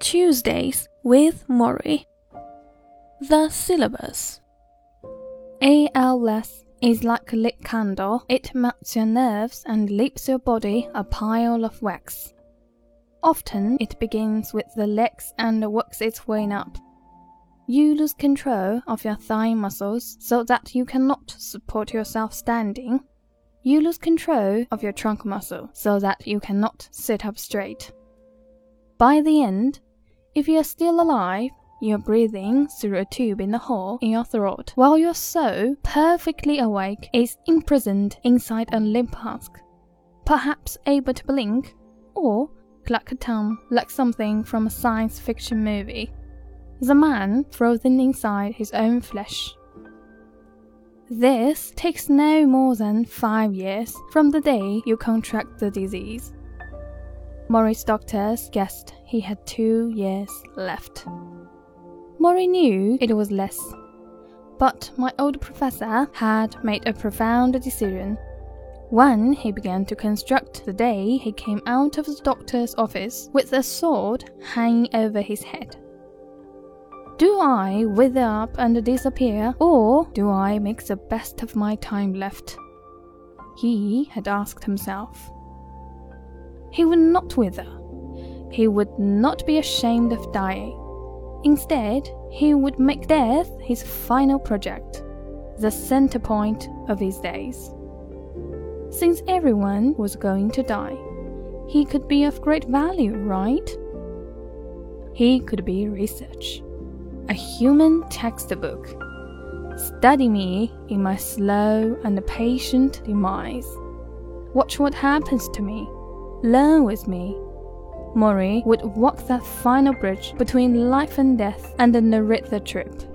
Tuesdays with Morrie. The syllabus ALS is like a lit candle, it melts your nerves and leaves your body a pile of wax. Often it begins with the legs and works its way up. You lose control of your thigh muscles so that you cannot support yourself standing. You lose control of your trunk muscle so that you cannot sit up straight. By the end, if you are still alive, you're breathing through a tube in the hole in your throat, while your soul, perfectly awake, is imprisoned inside a limp husk, perhaps able to blink or cluck a tongue like something from a science fiction movie. The man frozen inside his own flesh. This takes no more than five years from the day you contract the disease. Morrie's doctors guessed he had two years left. Morrie knew it was less, but my old professor had made a profound decision. When he began to construct the day he came out of the doctor's office with a sword hanging over his head. Do I wither up and disappear, or do I make the best of my time left? He had asked himself. He would not wither. He would not be ashamed of dying. Instead, he would make death his final project, the center point of his days. Since everyone was going to die, he could be of great value, right? He could be research, a human textbook. Study me in my slow and patient demise. Watch what happens to me Learn with me. Morrie would walk that final bridge between life and death and narrate the trip.